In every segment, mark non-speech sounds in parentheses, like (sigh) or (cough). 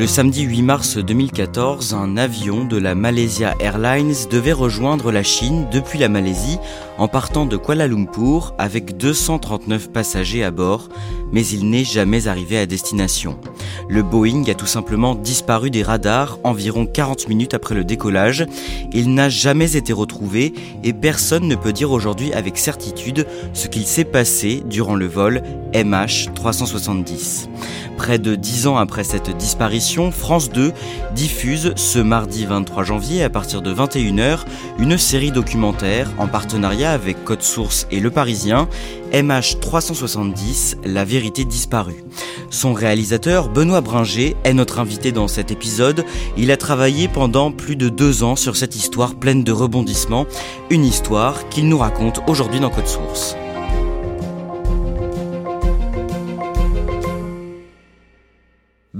Le samedi 8 mars 2014, un avion de la Malaysia Airlines devait rejoindre la Chine depuis la Malaisie en partant de Kuala Lumpur avec 239 passagers à bord, mais il n'est jamais arrivé à destination. Le Boeing a tout simplement disparu des radars environ 40 minutes après le décollage. Il n'a jamais été retrouvé et personne ne peut dire aujourd'hui avec certitude ce qu'il s'est passé durant le vol MH370. Près de dix ans après cette disparition, France 2 diffuse ce mardi 23 janvier à partir de 21h une série documentaire en partenariat avec Code Source et Le Parisien, MH370, La vérité disparue. Son réalisateur, Benoît Bringer, est notre invité dans cet épisode. Il a travaillé pendant plus de deux ans sur cette histoire pleine de rebondissements, une histoire qu'il nous raconte aujourd'hui dans Code Source.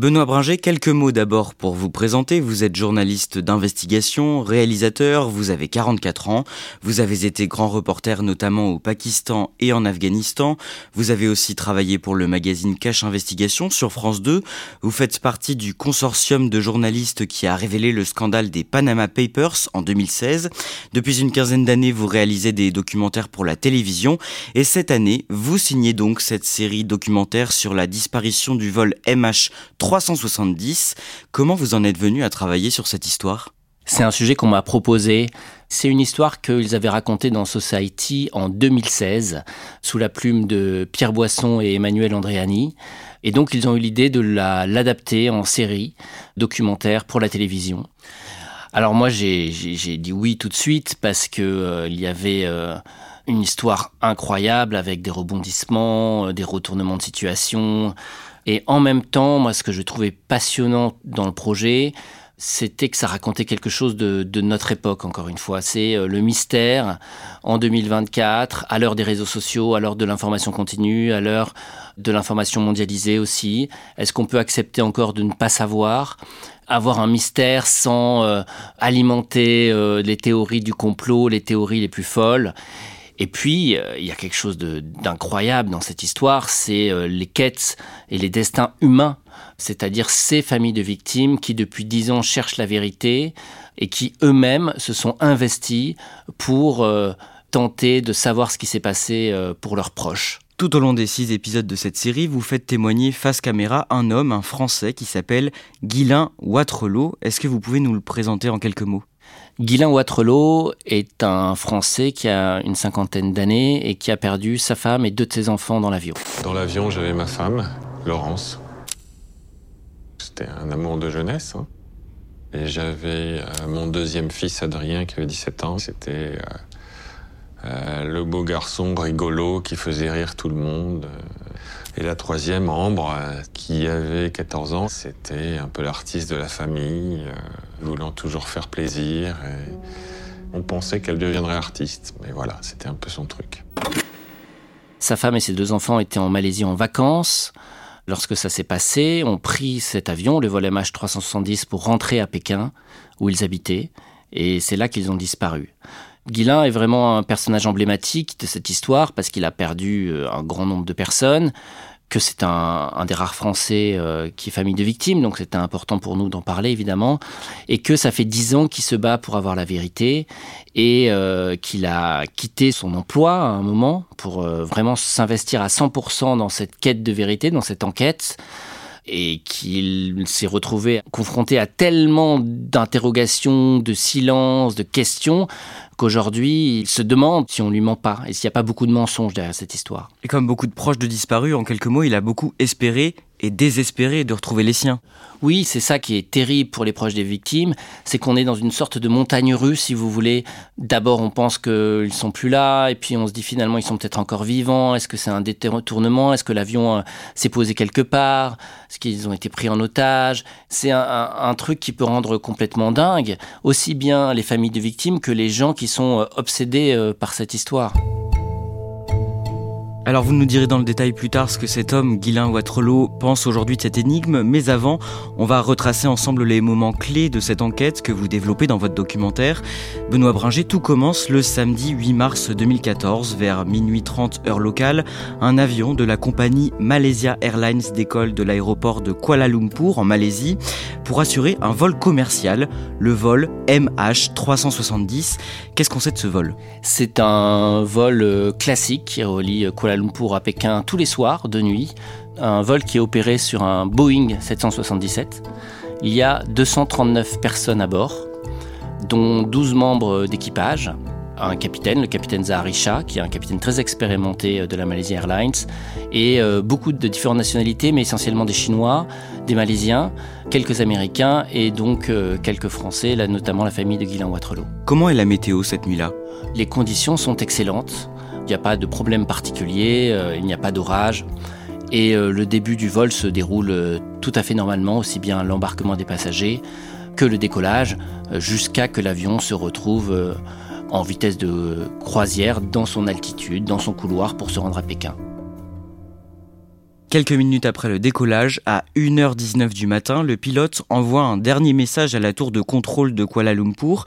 Benoît Bringer, quelques mots d'abord pour vous présenter. Vous êtes journaliste d'investigation, réalisateur, vous avez 44 ans, vous avez été grand reporter notamment au Pakistan et en Afghanistan, vous avez aussi travaillé pour le magazine Cache Investigation sur France 2, vous faites partie du consortium de journalistes qui a révélé le scandale des Panama Papers en 2016. Depuis une quinzaine d'années, vous réalisez des documentaires pour la télévision et cette année, vous signez donc cette série documentaire sur la disparition du vol MH 370. Comment vous en êtes venu à travailler sur cette histoire? C'est un sujet qu'on m'a proposé. C'est une histoire qu'ils avaient racontée dans Society en 2016, sous la plume de Pierre Boisson et Emmanuel Andréani. Et donc, ils ont eu l'idée de l'adapter en série documentaire pour la télévision. Alors moi, j'ai dit oui tout de suite parce que euh, il y avait euh, une histoire incroyable avec des rebondissements, euh, des retournements de situation, et en même temps, moi, ce que je trouvais passionnant dans le projet, c'était que ça racontait quelque chose de, notre époque, encore une fois. C'est euh, le mystère en 2024, à l'heure des réseaux sociaux, à l'heure de l'information continue, à l'heure de l'information mondialisée aussi. Est-ce qu'on peut accepter encore de ne pas savoir avoir un mystère sans euh, alimenter euh, les théories du complot, les théories les plus folles? Et puis, euh, il y a quelque chose d'incroyable dans cette histoire, c'est euh, les quêtes et les destins humains, c'est-à-dire ces familles de victimes qui depuis dix ans cherchent la vérité et qui eux-mêmes se sont investis pour euh, tenter de savoir ce qui s'est passé pour leurs proches. Tout au long des six épisodes de cette série, vous faites témoigner face caméra un homme, un Français, qui s'appelle Guilain Watrelot. Est-ce que vous pouvez nous le présenter en quelques mots? Guylain Watrelot est un Français qui a une cinquantaine d'années et qui a perdu sa femme et deux de ses enfants dans l'avion. Dans l'avion, j'avais ma femme, Laurence. C'était un amour de jeunesse. Hein. Et j'avais euh, mon deuxième fils, Adrien, qui avait 17 ans. C'était euh, euh, le beau garçon rigolo qui faisait rire tout le monde. Et la troisième, Ambre, qui avait 14 ans, c'était un peu l'artiste de la famille, euh, voulant toujours faire plaisir. On pensait qu'elle deviendrait artiste, mais voilà, c'était un peu son truc. Sa femme et ses deux enfants étaient en Malaisie en vacances. Lorsque ça s'est passé, on prit cet avion, le vol MH370, pour rentrer à Pékin, où ils habitaient, et c'est là qu'ils ont disparu. Guilain est vraiment un personnage emblématique de cette histoire parce qu'il a perdu euh, un grand nombre de personnes, que c'est un, des rares Français euh, qui est famille de victimes, donc c'était important pour nous d'en parler évidemment, et que ça fait dix ans qu'il se bat pour avoir la vérité et euh, qu'il a quitté son emploi à un moment pour vraiment s'investir à 100% dans cette quête de vérité, dans cette enquête. Et qu'il s'est retrouvé confronté à tellement d'interrogations, de silences, de questions qu'aujourd'hui, il se demande si on lui ment pas et s'il n'y a pas beaucoup de mensonges derrière cette histoire. Et comme beaucoup de proches de disparus, en quelques mots, il a beaucoup espéré et désespéré de retrouver les siens. Oui, c'est ça qui est terrible pour les proches des victimes, c'est qu'on est dans une sorte de montagne russe, si vous voulez. D'abord, on pense qu'ils sont plus là, et puis on se dit finalement ils sont peut-être encore vivants. Est-ce que c'est un détournement? Est-ce que l'avion euh, s'est posé quelque part? Est-ce qu'ils ont été pris en otage? C'est un, un, truc qui peut rendre complètement dingue, aussi bien les familles de victimes que les gens qui sont euh, obsédés euh, par cette histoire. Alors vous nous direz dans le détail plus tard ce que cet homme, Guylain Watrelot, pense aujourd'hui de cette énigme, mais avant, on va retracer ensemble les moments clés de cette enquête que vous développez dans votre documentaire. Benoît Bringer, tout commence le samedi 8 mars 2014, vers minuit 30 heure locale. Un avion de la compagnie Malaysia Airlines décolle de l'aéroport de Kuala Lumpur en Malaisie pour assurer un vol commercial, le vol MH370. Qu'est-ce qu'on sait de ce vol? C'est un vol euh, classique qui relie Kuala Kuala Lumpur à Pékin tous les soirs de nuit. Un vol qui est opéré sur un Boeing 777. Il y a 239 personnes à bord, dont 12 membres d'équipage, un capitaine, le capitaine Zahari Shah, qui est un capitaine très expérimenté de la Malaysia Airlines, et euh, beaucoup de différentes nationalités, mais essentiellement des Chinois, des Malaisiens, quelques Américains et donc euh, quelques Français, là, notamment la famille de Guylain Watrelot. Comment est la météo cette nuit-là? Les conditions sont excellentes. Il n'y a pas de problème particulier, euh, il n'y a pas d'orage. Et euh, le début du vol se déroule euh, tout à fait normalement, aussi bien l'embarquement des passagers que le décollage, jusqu'à que l'avion se retrouve en vitesse de croisière dans son altitude, dans son couloir pour se rendre à Pékin. Quelques minutes après le décollage, à 1h19 du matin, le pilote envoie un dernier message à la tour de contrôle de Kuala Lumpur.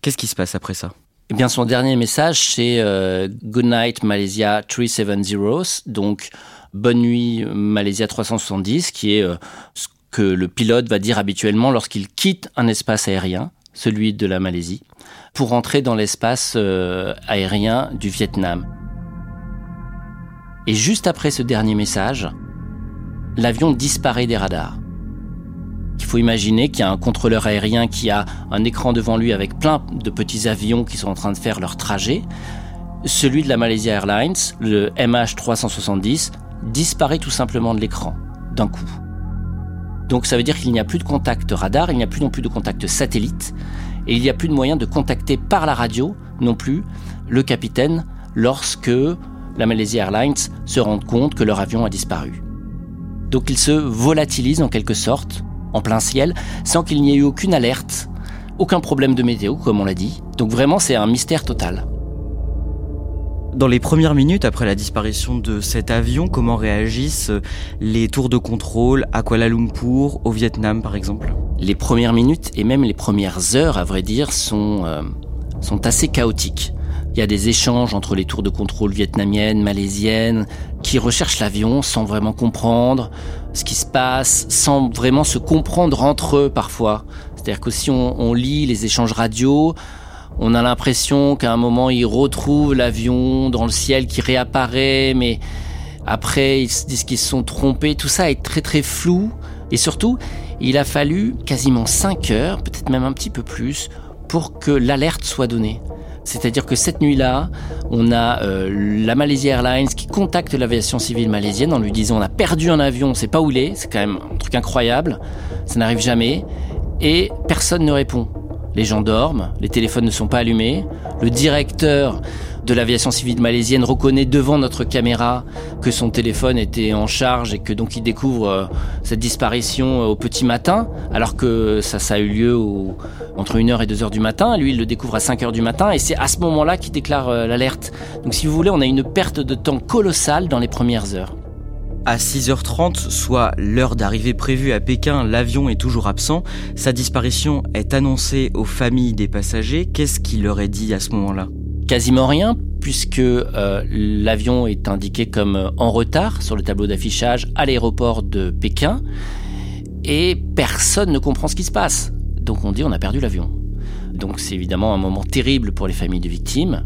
Qu'est-ce qui se passe après ça? Eh bien, son dernier message, c'est euh, Good Night Malaysia 370, donc Bonne nuit Malaysia 370, qui est euh, ce que le pilote va dire habituellement lorsqu'il quitte un espace aérien, celui de la Malaisie, pour entrer dans l'espace euh, aérien du Vietnam. Et juste après ce dernier message, l'avion disparaît des radars. Il faut imaginer qu'il y a un contrôleur aérien qui a un écran devant lui avec plein de petits avions qui sont en train de faire leur trajet. Celui de la Malaysia Airlines, le MH370, disparaît tout simplement de l'écran d'un coup. Donc ça veut dire qu'il n'y a plus de contact radar, il n'y a plus non plus de contact satellite, et il n'y a plus de moyen de contacter par la radio non plus le capitaine lorsque la Malaysia Airlines se rend compte que leur avion a disparu. Donc il se volatilise en quelque sorte en plein ciel, sans qu'il n'y ait eu aucune alerte, aucun problème de météo, comme on l'a dit. Donc vraiment, c'est un mystère total. Dans les premières minutes après la disparition de cet avion, comment réagissent les tours de contrôle à Kuala Lumpur, au Vietnam par exemple? Les premières minutes et même les premières heures, à vrai dire, sont, euh, sont assez chaotiques. Il y a des échanges entre les tours de contrôle vietnamiennes, malaisiennes, qui recherchent l'avion sans vraiment comprendre ce qui se passe, sans vraiment se comprendre entre eux parfois. C'est-à-dire que si on, lit les échanges radio, on a l'impression qu'à un moment ils retrouvent l'avion dans le ciel qui réapparaît, mais après ils se disent qu'ils se sont trompés. Tout ça est très très flou. Et surtout, il a fallu quasiment 5 heures, peut-être même un petit peu plus, pour que l'alerte soit donnée. C'est-à-dire que cette nuit-là, on a euh, la Malaysia Airlines qui contacte l'aviation civile malaisienne en lui disant on a perdu un avion, on ne sait pas où il est, c'est quand même un truc incroyable, ça n'arrive jamais, et personne ne répond. Les gens dorment, les téléphones ne sont pas allumés, le directeur de l'aviation civile malaisienne reconnaît devant notre caméra que son téléphone était en charge et que donc il découvre euh, cette disparition euh, au petit matin, alors que ça, a eu lieu entre 1h et 2h du matin. Lui, il le découvre à 5h du matin et c'est à ce moment-là qu'il déclare euh, l'alerte. Donc si vous voulez, on a une perte de temps colossale dans les premières heures. À 6h30, soit l'heure d'arrivée prévue à Pékin, l'avion est toujours absent. Sa disparition est annoncée aux familles des passagers. Qu'est-ce qu'il leur est dit à ce moment-là? Quasiment rien, puisque euh, l'avion est indiqué comme euh, en retard sur le tableau d'affichage à l'aéroport de Pékin, et personne ne comprend ce qui se passe. Donc on dit on a perdu l'avion. Donc c'est évidemment un moment terrible pour les familles de victimes.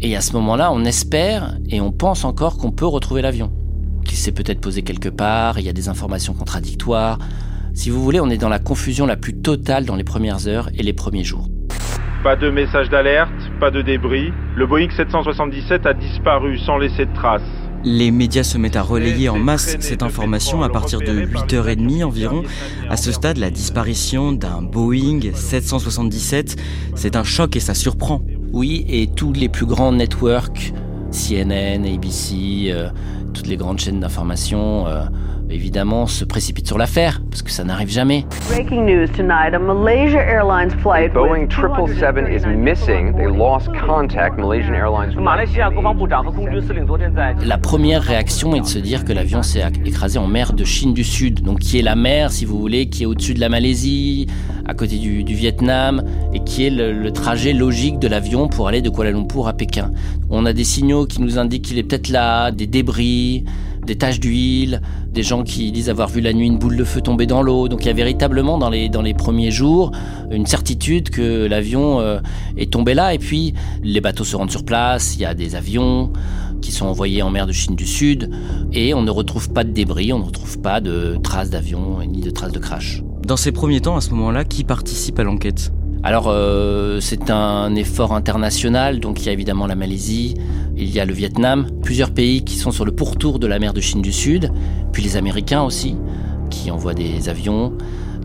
Et à ce moment-là, on espère et on pense encore qu'on peut retrouver l'avion, qu'il s'est peut-être posé quelque part, il y a des informations contradictoires. Si vous voulez, on est dans la confusion la plus totale dans les premières heures et les premiers jours. Pas de message d'alerte, pas de débris. Le Boeing 777 a disparu sans laisser de traces. Les médias se mettent à relayer en masse cette information à partir de 8h30 environ. À ce stade, la disparition d'un Boeing 777, c'est un choc et ça surprend. Oui, et tous les plus grands networks, CNN, ABC, euh, toutes les grandes chaînes d'information, euh, évidemment, se précipitent sur l'affaire, parce que ça n'arrive jamais. Breaking news tonight, a Malaysia Airlines flight Boeing 777 is missing. They lost contact. Malaysian Airlines. La première réaction est de se dire que l'avion s'est écrasé en mer de Chine du Sud, donc qui est la mer, si vous voulez, qui est au-dessus de la Malaisie, à côté du, Vietnam, et qui est le, le trajet logique de l'avion pour aller de Kuala Lumpur à Pékin. On a des signaux qui nous indiquent qu'il est peut-être là, des débris, des taches d'huile, des gens qui disent avoir vu la nuit une boule de feu tomber dans l'eau. Donc il y a véritablement dans les, dans les premiers jours une certitude que l'avion euh, est tombé là. Et puis les bateaux se rendent sur place, il y a des avions qui sont envoyés en mer de Chine du Sud et on ne retrouve pas de débris, on ne retrouve pas de traces d'avion ni de traces de crash. Dans ces premiers temps, à ce moment-là, qui participe à l'enquête? Alors euh, c'est un effort international, donc il y a évidemment la Malaisie, il y a le Vietnam, plusieurs pays qui sont sur le pourtour de la mer de Chine du Sud, puis les Américains aussi, qui envoient des avions,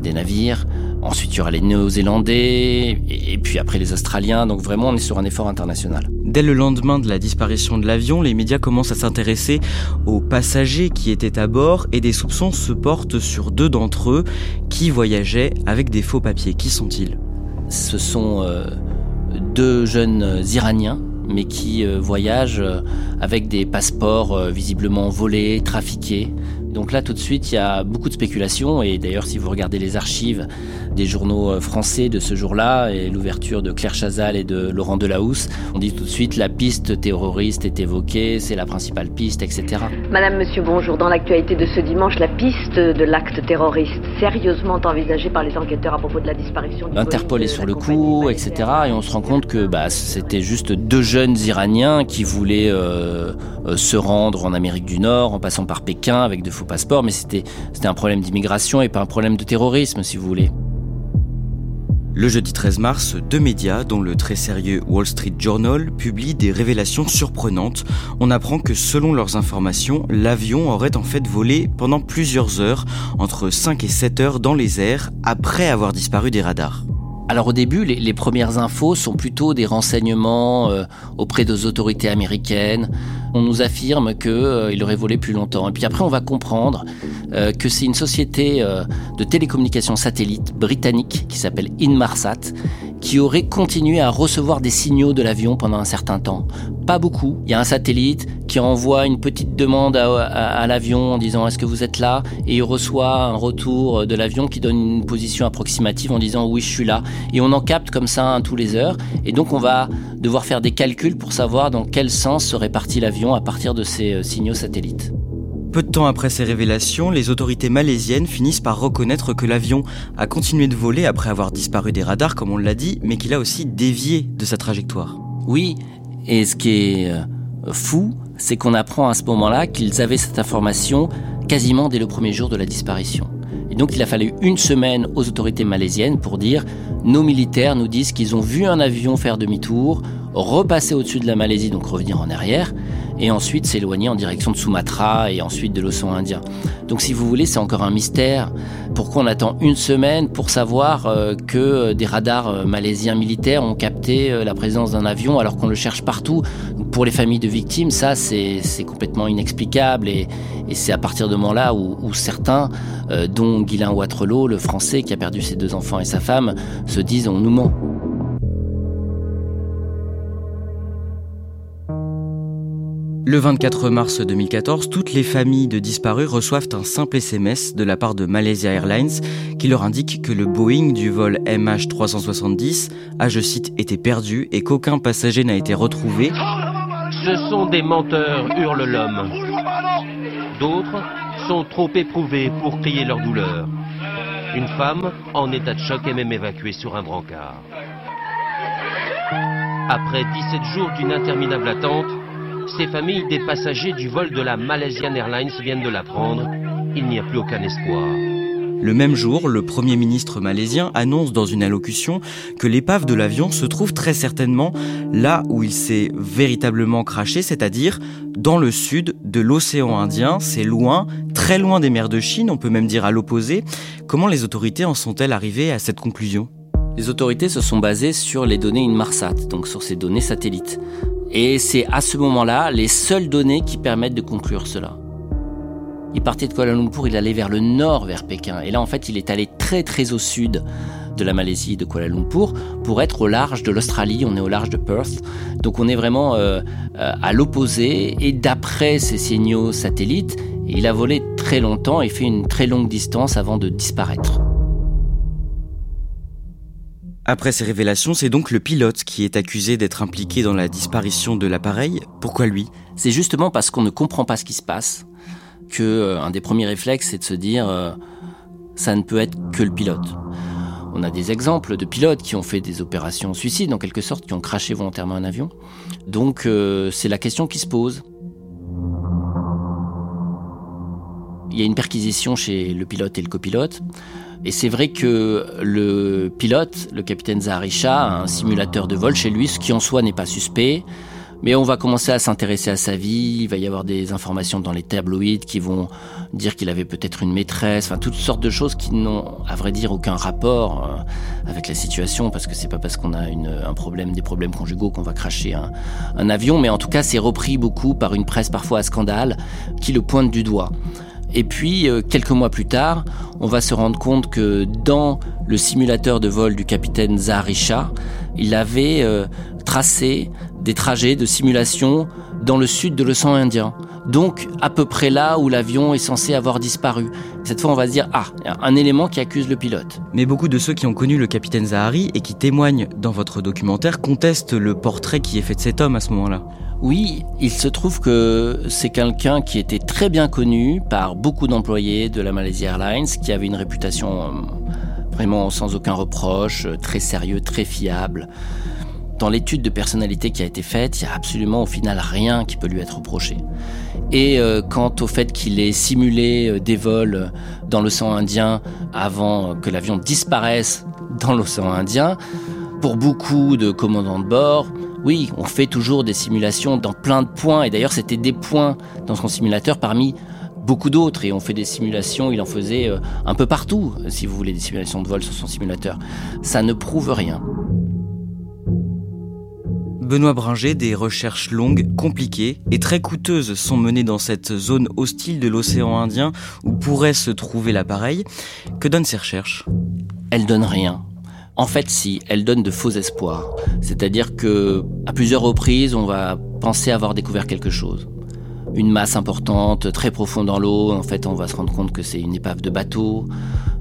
des navires. Ensuite, il y aura les Néo-Zélandais, et puis après les Australiens. Donc vraiment, on est sur un effort international. Dès le lendemain de la disparition de l'avion, les médias commencent à s'intéresser aux passagers qui étaient à bord, et des soupçons se portent sur deux d'entre eux qui voyageaient avec des faux papiers. Qui sont-ils? Ce sont euh, deux jeunes Iraniens, mais qui euh, voyagent euh, avec des passeports visiblement volés, trafiqués. Donc là, tout de suite, il y a beaucoup de spéculations. Et d'ailleurs, si vous regardez les archives des journaux euh, français de ce jour-là et l'ouverture de Claire Chazal et de Laurent Delahousse, on dit tout de suite la piste terroriste est évoquée, c'est la principale piste, etc. Madame, monsieur, bonjour. Dans l'actualité de ce dimanche, la piste de l'acte terroriste, sérieusement envisagée par les enquêteurs à propos de la disparition L'Interpol est sur le coup, etc. Et on se rend compte que bah, c'était juste deux jeunes Iraniens qui voulaient euh, se rendre en Amérique du Nord en passant par Pékin avec de faux passeports, mais c'était un problème d'immigration et pas un problème de terrorisme, si vous voulez. Le jeudi 13 mars, deux médias, dont le très sérieux Wall Street Journal, publient des révélations surprenantes. On apprend que selon leurs informations, l'avion aurait en fait volé pendant plusieurs heures, entre 5 et 7 heures dans les airs, après avoir disparu des radars. Alors au début, les, premières infos sont plutôt des renseignements euh, auprès des autorités américaines. On nous affirme qu'il euh, aurait volé plus longtemps. Et puis après, on va comprendre euh, que c'est une société de télécommunications satellites britannique qui s'appelle Inmarsat qui aurait continué à recevoir des signaux de l'avion pendant un certain temps. Pas beaucoup. Il y a un satellite qui envoie une petite demande à, l'avion en disant est-ce que vous êtes là? Et il reçoit un retour de l'avion qui donne une position approximative en disant oui je suis là et on en capte comme ça tous les heures et donc on va devoir faire des calculs pour savoir dans quel sens serait parti l'avion à partir de ces euh, signaux satellites. Peu de temps après ces révélations, les autorités malaisiennes finissent par reconnaître que l'avion a continué de voler après avoir disparu des radars, comme on l'a dit, mais qu'il a aussi dévié de sa trajectoire. Oui, et ce qui est euh, fou, c'est qu'on apprend à ce moment-là qu'ils avaient cette information quasiment dès le premier jour de la disparition. Et donc il a fallu une semaine aux autorités malaisiennes pour dire nos militaires nous disent qu'ils ont vu un avion faire demi-tour, repasser au-dessus de la Malaisie, donc revenir en arrière, et ensuite s'éloigner en direction de Sumatra et ensuite de l'océan Indien. Donc si vous voulez, c'est encore un mystère. Pourquoi on attend une semaine pour savoir euh, que des radars euh, malaisiens militaires ont capté euh, la présence d'un avion alors qu'on le cherche partout? Pour les familles de victimes, ça c'est complètement inexplicable et, c'est à partir de moment-là où, certains, dont Guylain Watrelot, le français qui a perdu ses deux enfants et sa femme, se disent on nous ment. Le 24 mars 2014, toutes les familles de disparus reçoivent un simple SMS de la part de Malaysia Airlines qui leur indique que le Boeing du vol MH370 a, je cite, été perdu et qu'aucun passager n'a été retrouvé. Ce sont des menteurs, hurle l'homme. D'autres sont trop éprouvés pour crier leur douleur. Une femme en état de choc est même évacuée sur un brancard. Après 17 jours d'une interminable attente, Ces familles des passagers du vol de la Malaysian Airlines viennent de l'apprendre. Il n'y a plus aucun espoir. Le même jour, le Premier ministre malaisien annonce dans une allocution que l'épave de l'avion se trouve très certainement là où il s'est véritablement craché, c'est-à-dire dans le sud de l'océan Indien. C'est loin, très loin des mers de Chine, on peut même dire à l'opposé. Comment les autorités en sont-elles arrivées à cette conclusion? Les autorités se sont basées sur les données Inmarsat, donc sur ces données satellites. Et c'est à ce moment-là les seules données qui permettent de conclure cela. Il partait de Kuala Lumpur, il allait vers le nord, vers Pékin. Et là, en fait, il est allé très très au sud de la Malaisie, de Kuala Lumpur, pour être au large de l'Australie. On est au large de Perth. Donc on est vraiment euh, euh, à l'opposé. Et d'après ces signaux satellites, il a volé très longtemps et fait une très longue distance avant de disparaître. Après ces révélations, c'est donc le pilote qui est accusé d'être impliqué dans la disparition de l'appareil. Pourquoi lui? C'est justement parce qu'on ne comprend pas ce qui se passe que euh, un des premiers réflexes, c'est de se dire euh, ça ne peut être que le pilote. On a des exemples de pilotes qui ont fait des opérations suicides, en quelque sorte, qui ont craché volontairement un avion. Donc euh, c'est la question qui se pose. Il y a une perquisition chez le pilote et le copilote. Et c'est vrai que le pilote, le capitaine Zaharisha, a un simulateur de vol chez lui, ce qui en soi n'est pas suspect. Mais on va commencer à s'intéresser à sa vie, il va y avoir des informations dans les tabloïds qui vont dire qu'il avait peut-être une maîtresse, enfin toutes sortes de choses qui n'ont à vrai dire aucun rapport euh, avec la situation parce que c'est pas parce qu'on a un problème, des problèmes conjugaux qu'on va cracher un avion, mais en tout cas c'est repris beaucoup par une presse parfois à scandale qui le pointe du doigt. Et puis, euh, quelques mois plus tard, on va se rendre compte que dans le simulateur de vol du capitaine Zaharisha, il avait euh, tracé des trajets de simulation dans le sud de l'océan Indien. Donc, à peu près là où l'avion est censé avoir disparu. Cette fois, on va se dire, ah, un élément qui accuse le pilote. Mais beaucoup de ceux qui ont connu le capitaine Zahari et qui témoignent dans votre documentaire contestent le portrait qui est fait de cet homme à ce moment-là. Oui, il se trouve que c'est quelqu'un qui était très bien connu par beaucoup d'employés de la Malaysia Airlines, qui avait une réputation euh, vraiment sans aucun reproche, très sérieux, très fiable. Dans l'étude de personnalité qui a été faite, il n'y a absolument au final rien qui peut lui être reproché. Et euh, quant au fait qu'il ait simulé euh, des vols dans l'océan Indien avant que l'avion disparaisse dans l'océan Indien, pour beaucoup de commandants de bord, oui, on fait toujours des simulations dans plein de points, et d'ailleurs c'était des points dans son simulateur parmi beaucoup d'autres, et on fait des simulations, il en faisait euh, un peu partout, si vous voulez, des simulations de vol sur son simulateur. Ça ne prouve rien. Benoît Bringer, des recherches longues, compliquées et très coûteuses sont menées dans cette zone hostile de l'océan Indien où pourrait se trouver l'appareil. Que donnent ces recherches? Elles donnent rien. En fait, si, elles donnent de faux espoirs. C'est-à-dire que, à plusieurs reprises, on va penser avoir découvert quelque chose. Une masse importante, très profonde dans l'eau. En fait, on va se rendre compte que c'est une épave de bateau.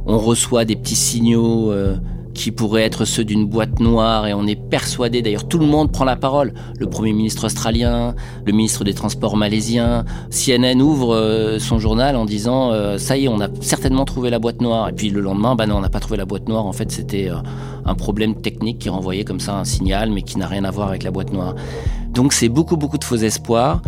On reçoit des petits signaux euh, qui pourraient être ceux d'une boîte noire et on est persuadé, d'ailleurs tout le monde prend la parole, le Premier ministre australien, le ministre des Transports malaisien, CNN ouvre euh, son journal en disant euh, ça y est, on a certainement trouvé la boîte noire. Et puis le lendemain, bah non, on n'a pas trouvé la boîte noire, en fait c'était euh, un problème technique qui renvoyait comme ça un signal mais qui n'a rien à voir avec la boîte noire. Donc c'est beaucoup beaucoup de faux espoirs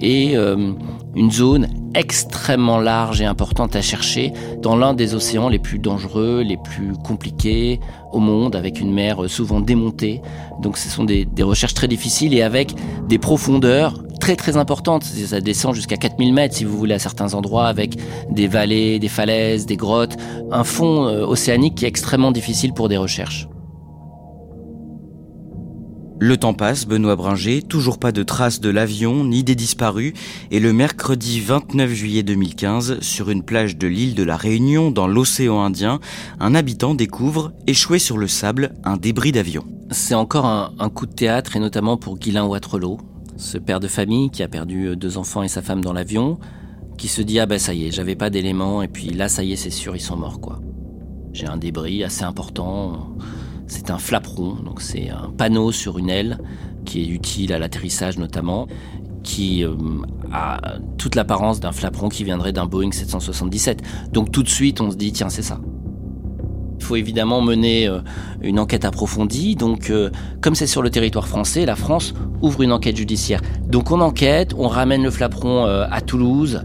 et une zone extrêmement large et importante à chercher dans l'un des océans les plus dangereux, les plus compliqués au monde, avec une mer souvent démontée. Donc ce sont des, des recherches très difficiles et avec des profondeurs très très importantes. Ça descend jusqu'à 4000 mètres si vous voulez à certains endroits, avec des vallées, des falaises, des grottes, un fond euh, océanique qui est extrêmement difficile pour des recherches. Le temps passe, Benoît Bringer, toujours pas de traces de l'avion ni des disparus, et le mercredi 29 juillet 2015, sur une plage de l'île de la Réunion dans l'océan Indien, un habitant découvre, échoué sur le sable, un débris d'avion. C'est encore un, coup de théâtre, et notamment pour Guylain Watrelot, ce père de famille qui a perdu deux enfants et sa femme dans l'avion, qui se dit ah ben ça y est, j'avais pas d'éléments, et puis là ça y est, c'est sûr, ils sont morts quoi. J'ai un débris assez important c'est un flaperon, donc c'est un panneau sur une aile qui est utile à l'atterrissage notamment, qui euh, a toute l'apparence d'un flaperon qui viendrait d'un Boeing 777. Donc tout de suite, on se dit tiens, c'est ça. Il faut évidemment mener euh, une enquête approfondie. Donc, euh, comme c'est sur le territoire français, la France ouvre une enquête judiciaire. Donc, on enquête, on ramène le flaperon à Toulouse,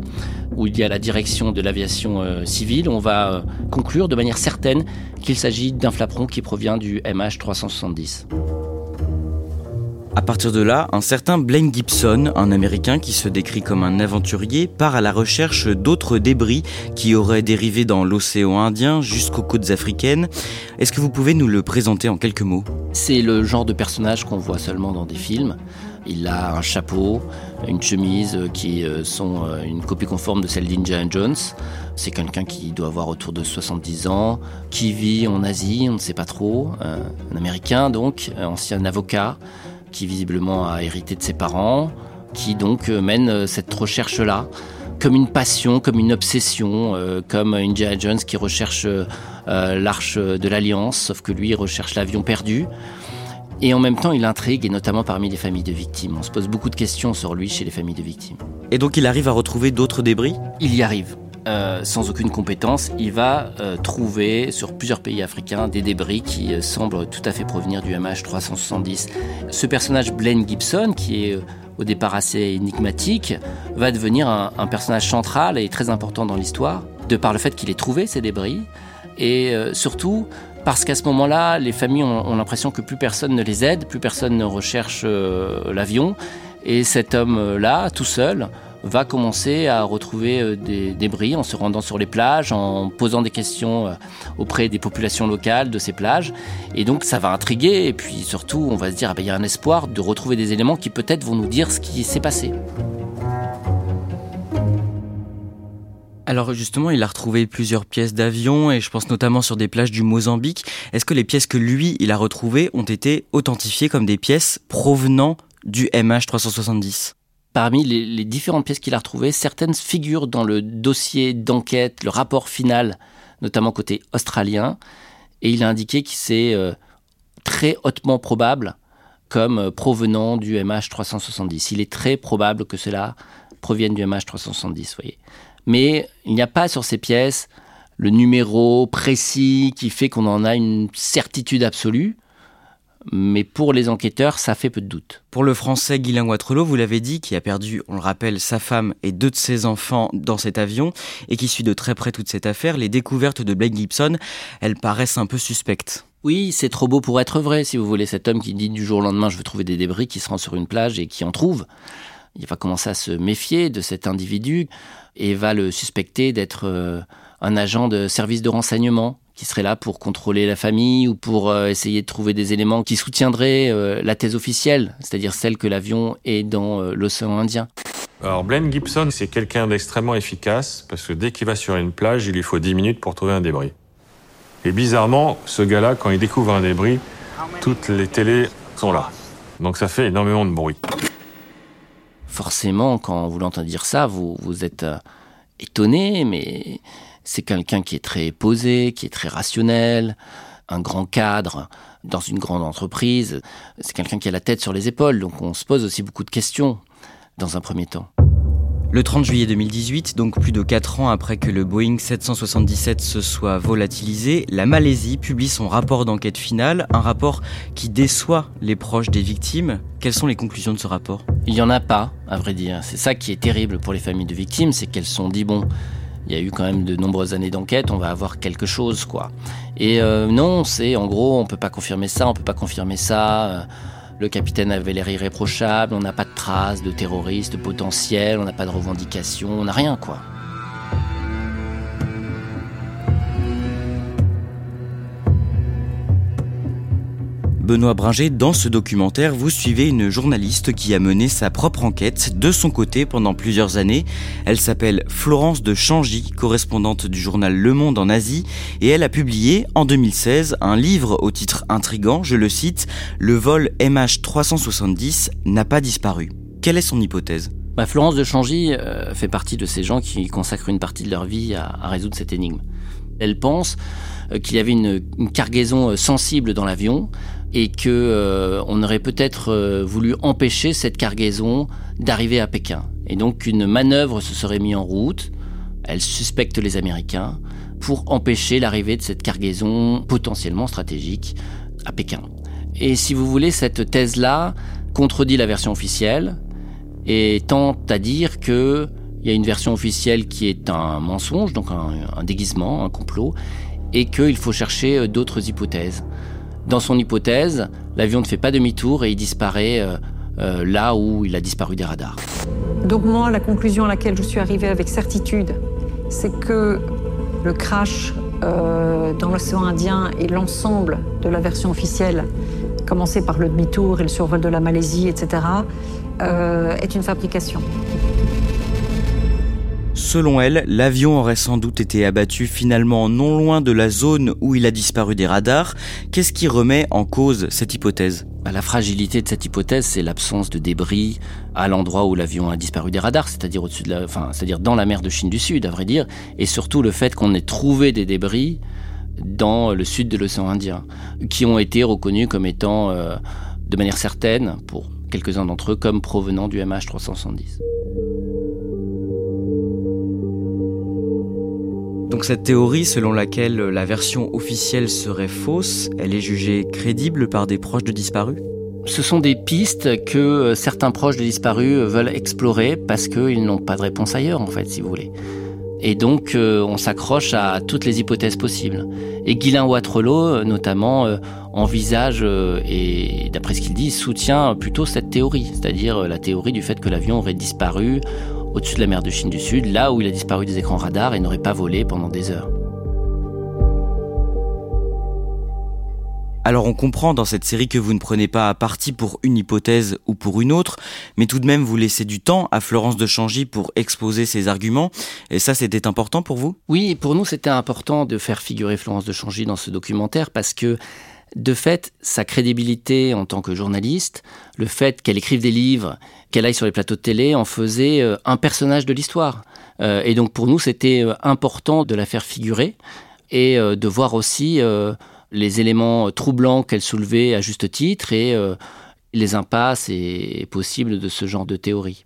où il y a la direction de l'aviation civile. On va conclure de manière certaine qu'il s'agit d'un flaperon qui provient du MH370. À partir de là, un certain Blaine Gibson, un Américain qui se décrit comme un aventurier, part à la recherche d'autres débris qui auraient dérivé dans l'océan Indien jusqu'aux côtes africaines. Est-ce que vous pouvez nous le présenter en quelques mots? C'est le genre de personnage qu'on voit seulement dans des films. Il a un chapeau, une chemise qui euh, sont euh, une copie conforme de celle d'Indiana Jones. C'est quelqu'un qui doit avoir autour de 70 ans, qui vit en Asie, on ne sait pas trop. Euh, un Américain donc, ancien avocat qui visiblement a hérité de ses parents, qui donc euh, mène euh, cette recherche-là comme une passion, comme une obsession, euh, comme Indiana Jones qui recherche l'arche de l'Alliance, sauf que lui recherche l'avion perdu. Et en même temps, il intrigue, et notamment parmi les familles de victimes. On se pose beaucoup de questions sur lui chez les familles de victimes. Et donc il arrive à retrouver d'autres débris? Il y arrive. Euh, sans aucune compétence, il va euh, trouver sur plusieurs pays africains des débris qui euh, semblent tout à fait provenir du MH370. Ce personnage Blaine Gibson, qui est au départ assez énigmatique, va devenir un, personnage central et très important dans l'histoire, de par le fait qu'il ait trouvé ces débris, et surtout parce qu'à ce moment-là, les familles ont, l'impression que plus personne ne les aide, plus personne ne recherche l'avion, et cet homme-là, tout seul, va commencer à retrouver euh, des débris en se rendant sur les plages, en posant des questions euh, auprès des populations locales de ces plages. Et donc ça va intriguer et puis surtout on va se dire, ah ben, il y a un espoir de retrouver des éléments qui peut-être vont nous dire ce qui s'est passé. Alors justement, il a retrouvé plusieurs pièces d'avion et je pense notamment sur des plages du Mozambique. Est-ce que les pièces que lui, il a retrouvées ont été authentifiées comme des pièces provenant du MH370 Parmi les, différentes pièces qu'il a retrouvées, certaines figurent dans le dossier d'enquête, le rapport final, notamment côté australien, et il a indiqué que c'est euh, très hautement probable comme euh, provenant du MH370. Il est très probable que cela provienne du MH370, voyez. Mais il n'y a pas sur ces pièces le numéro précis qui fait qu'on en a une certitude absolue mais pour les enquêteurs, ça fait peu de doute. Pour le français Guylain Watrelot, vous l'avez dit, qui a perdu, on le rappelle, sa femme et deux de ses enfants dans cet avion, et qui suit de très près toute cette affaire, les découvertes de Blake Gibson, elles paraissent un peu suspectes. Oui, c'est trop beau pour être vrai, si vous voulez. Cet homme qui dit du jour au lendemain, je veux trouver des débris, qui se rend sur une plage et qui en trouve. Il va commencer à se méfier de cet individu et va le suspecter d'être euh, un agent de service de renseignement qui serait là pour contrôler la famille ou pour euh, essayer de trouver des éléments qui soutiendraient euh, la thèse officielle, c'est-à-dire celle que l'avion est dans l'océan Indien. Alors Blaine Gibson, c'est quelqu'un d'extrêmement efficace parce que dès qu'il va sur une plage, il lui faut 10 minutes pour trouver un débris. Et bizarrement, ce gars-là, quand il découvre un débris, toutes les télés sont là. Donc ça fait énormément de bruit. Forcément, quand vous l'entendez dire ça, vous, vous êtes étonné, mais c'est quelqu'un qui est très posé, qui est très rationnel, un grand cadre dans une grande entreprise. C'est quelqu'un qui a la tête sur les épaules, donc on se pose aussi beaucoup de questions dans un premier temps. Le 30 juillet 2018, donc plus de 4 ans après que le Boeing 777 se soit volatilisé, la Malaisie publie son rapport d'enquête finale, un rapport qui déçoit les proches des victimes. Quelles sont les conclusions de ce rapport? Il n'y en a pas, à vrai dire. C'est ça qui est terrible pour les familles de victimes, c'est qu'elles sont dit, bon, il y a eu quand même de nombreuses années d'enquête, on va avoir quelque chose, quoi. Et euh, non, c'est en gros, on peut pas confirmer ça, on peut pas confirmer ça. Euh, le capitaine avait l'air irréprochable, on n'a pas de traces de terroristes potentiels, on n'a pas de revendications, on n'a rien, quoi. Benoît Bringer, dans ce documentaire, vous suivez une journaliste qui a mené sa propre enquête de son côté pendant plusieurs années. Elle s'appelle Florence de Changy, correspondante du journal Le Monde en Asie, et elle a publié en 2016 un livre au titre intrigant, je le cite, Le vol MH370 n'a pas disparu. Quelle est son hypothèse? Bah, Florence de Changy euh, fait partie de ces gens qui consacrent une partie de leur vie à, résoudre cette énigme. Elle pense euh, qu'il y avait une cargaison euh, sensible dans l'avion, et que euh, on aurait peut-être euh, voulu empêcher cette cargaison d'arriver à Pékin. Et donc une manœuvre se serait mise en route. Elle suspecte les Américains. pour empêcher l'arrivée de cette cargaison potentiellement stratégique à Pékin. Et si vous voulez, cette thèse-là contredit la version officielle et tente à dire que il y a une version officielle qui est un mensonge, donc un, déguisement, un complot, et qu'il faut chercher euh, d'autres hypothèses. Dans son hypothèse, l'avion ne fait pas demi-tour et il disparaît euh, euh, là où il a disparu des radars. Donc moi, la conclusion à laquelle je suis arrivée avec certitude, c'est que le crash dans l'océan Indien et l'ensemble de la version officielle, commencé par le demi-tour et le survol de la Malaisie, etc., est une fabrication. Selon elle, l'avion aurait sans doute été abattu finalement non loin de la zone où il a disparu des radars. Qu'est-ce qui remet en cause cette hypothèse? Bah, La fragilité de cette hypothèse, c'est l'absence de débris à l'endroit où l'avion a disparu des radars, c'est-à-dire au-dessus de la, enfin, c'est-à-dire dans la mer de Chine du Sud, à vrai dire, et surtout le fait qu'on ait trouvé des débris dans le sud de l'océan Indien, qui ont été reconnus comme étant, euh, de manière certaine, pour quelques-uns d'entre eux, comme provenant du MH370. Donc cette théorie selon laquelle la version officielle serait fausse, elle est jugée crédible par des proches de disparus? Ce sont des pistes que euh, certains proches de disparus euh, veulent explorer parce qu'ils n'ont pas de réponse ailleurs, en fait, si vous voulez. Et donc, euh, on s'accroche à toutes les hypothèses possibles. Et Guylain Watrelot, notamment, envisage, et d'après ce qu'il dit, soutient plutôt cette théorie, c'est-à-dire la théorie du fait que l'avion aurait disparu au-dessus de la mer de Chine du Sud, là où il a disparu des écrans radars et n'aurait pas volé pendant des heures. Alors on comprend dans cette série que vous ne prenez pas à parti pour une hypothèse ou pour une autre, mais tout de même vous laissez du temps à Florence de Changy pour exposer ses arguments, et ça c'était important pour vous? Oui, pour nous c'était important de faire figurer Florence de Changy dans ce documentaire parce que de fait, sa crédibilité en tant que journaliste, le fait qu'elle écrive des livres, qu'elle aille sur les plateaux de télé, en faisait euh, un personnage de l'histoire. Euh, et donc pour nous, c'était euh, important de la faire figurer et de voir aussi les éléments troublants qu'elle soulevait à juste titre et les impasses et possibles de ce genre de théorie.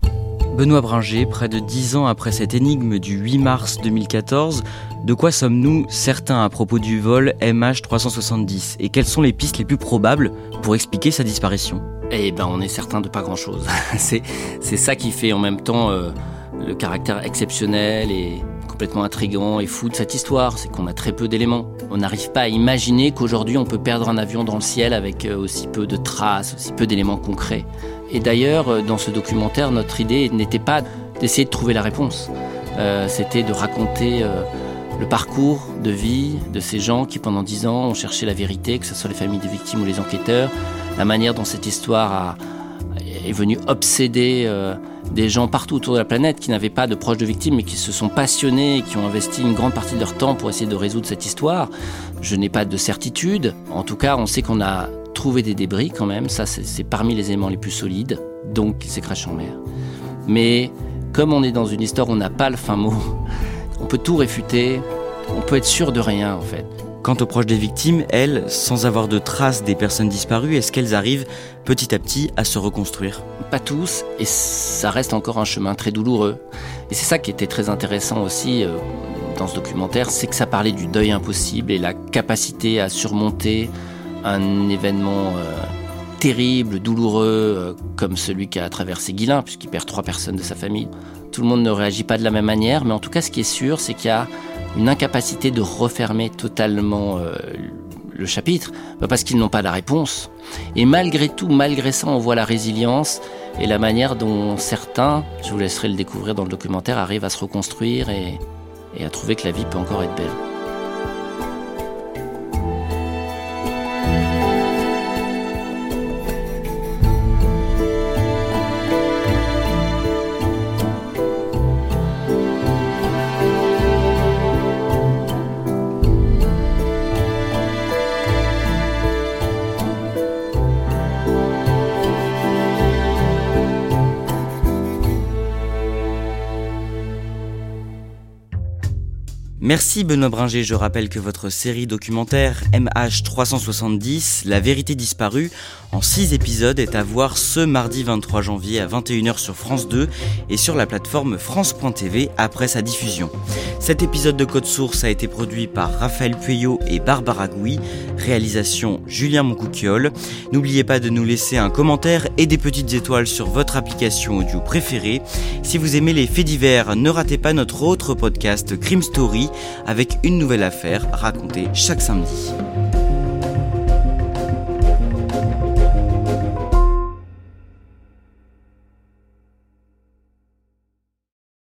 Benoît Bringer, près de dix ans après cette énigme du 8 mars 2014, de quoi sommes-nous certains à propos du vol MH370 et quelles sont les pistes les plus probables pour expliquer sa disparition? Eh ben, on est certain de pas grand-chose. (laughs) c'est ça qui fait en même temps euh, le caractère exceptionnel et complètement intrigant et fou de cette histoire, c'est qu'on a très peu d'éléments. On n'arrive pas à imaginer qu'aujourd'hui on peut perdre un avion dans le ciel avec euh, aussi peu de traces, aussi peu d'éléments concrets. Et d'ailleurs, euh, dans ce documentaire, notre idée n'était pas d'essayer de trouver la réponse. Euh, c'était de raconter euh, le parcours de vie de ces gens qui, pendant dix ans, ont cherché la vérité, que ce soit les familles des victimes ou les enquêteurs, la manière dont cette histoire est venue obséder des gens partout autour de la planète qui n'avaient pas de proches de victimes, mais qui se sont passionnés et qui ont investi une grande partie de leur temps pour essayer de résoudre cette histoire. Je n'ai pas de certitude. En tout cas, on sait qu'on a trouver des débris quand même, ça c'est parmi les éléments les plus solides, donc il s'est craché en mer. Mais comme on est dans une histoire où on n'a pas le fin mot, (laughs) on peut tout réfuter, on peut être sûr de rien en fait. Quant aux proches des victimes, elles, sans avoir de traces des personnes disparues, est-ce qu'elles arrivent petit à petit à se reconstruire? Pas tous, et ça reste encore un chemin très douloureux. Et c'est ça qui était très intéressant aussi euh, dans ce documentaire, c'est que ça parlait du deuil impossible et la capacité à surmonter un événement euh, terrible, douloureux, euh, comme celui qu'a traversé Guilain, puisqu'il perd trois personnes de sa famille. Tout le monde ne réagit pas de la même manière, mais en tout cas, ce qui est sûr, c'est qu'il y a une incapacité de refermer totalement euh, le chapitre, parce qu'ils n'ont pas la réponse. Et malgré tout, malgré ça, on voit la résilience et la manière dont certains, je vous laisserai le découvrir dans le documentaire, arrivent à se reconstruire et à trouver que la vie peut encore être belle. Merci Benoît Bringer, je rappelle que votre série documentaire MH370, La vérité disparue, en 6 épisodes est à voir ce mardi 23 janvier à 21h sur France 2 et sur la plateforme France.tv après sa diffusion. Cet épisode de Code Source a été produit par Raphaël Pueyo et Barbara Gouy, réalisation Julien Moncouquiole. N'oubliez pas de nous laisser un commentaire et des petites étoiles sur votre application audio préférée. Si vous aimez les faits divers, ne ratez pas notre autre podcast Crime Story avec une nouvelle affaire racontée chaque samedi.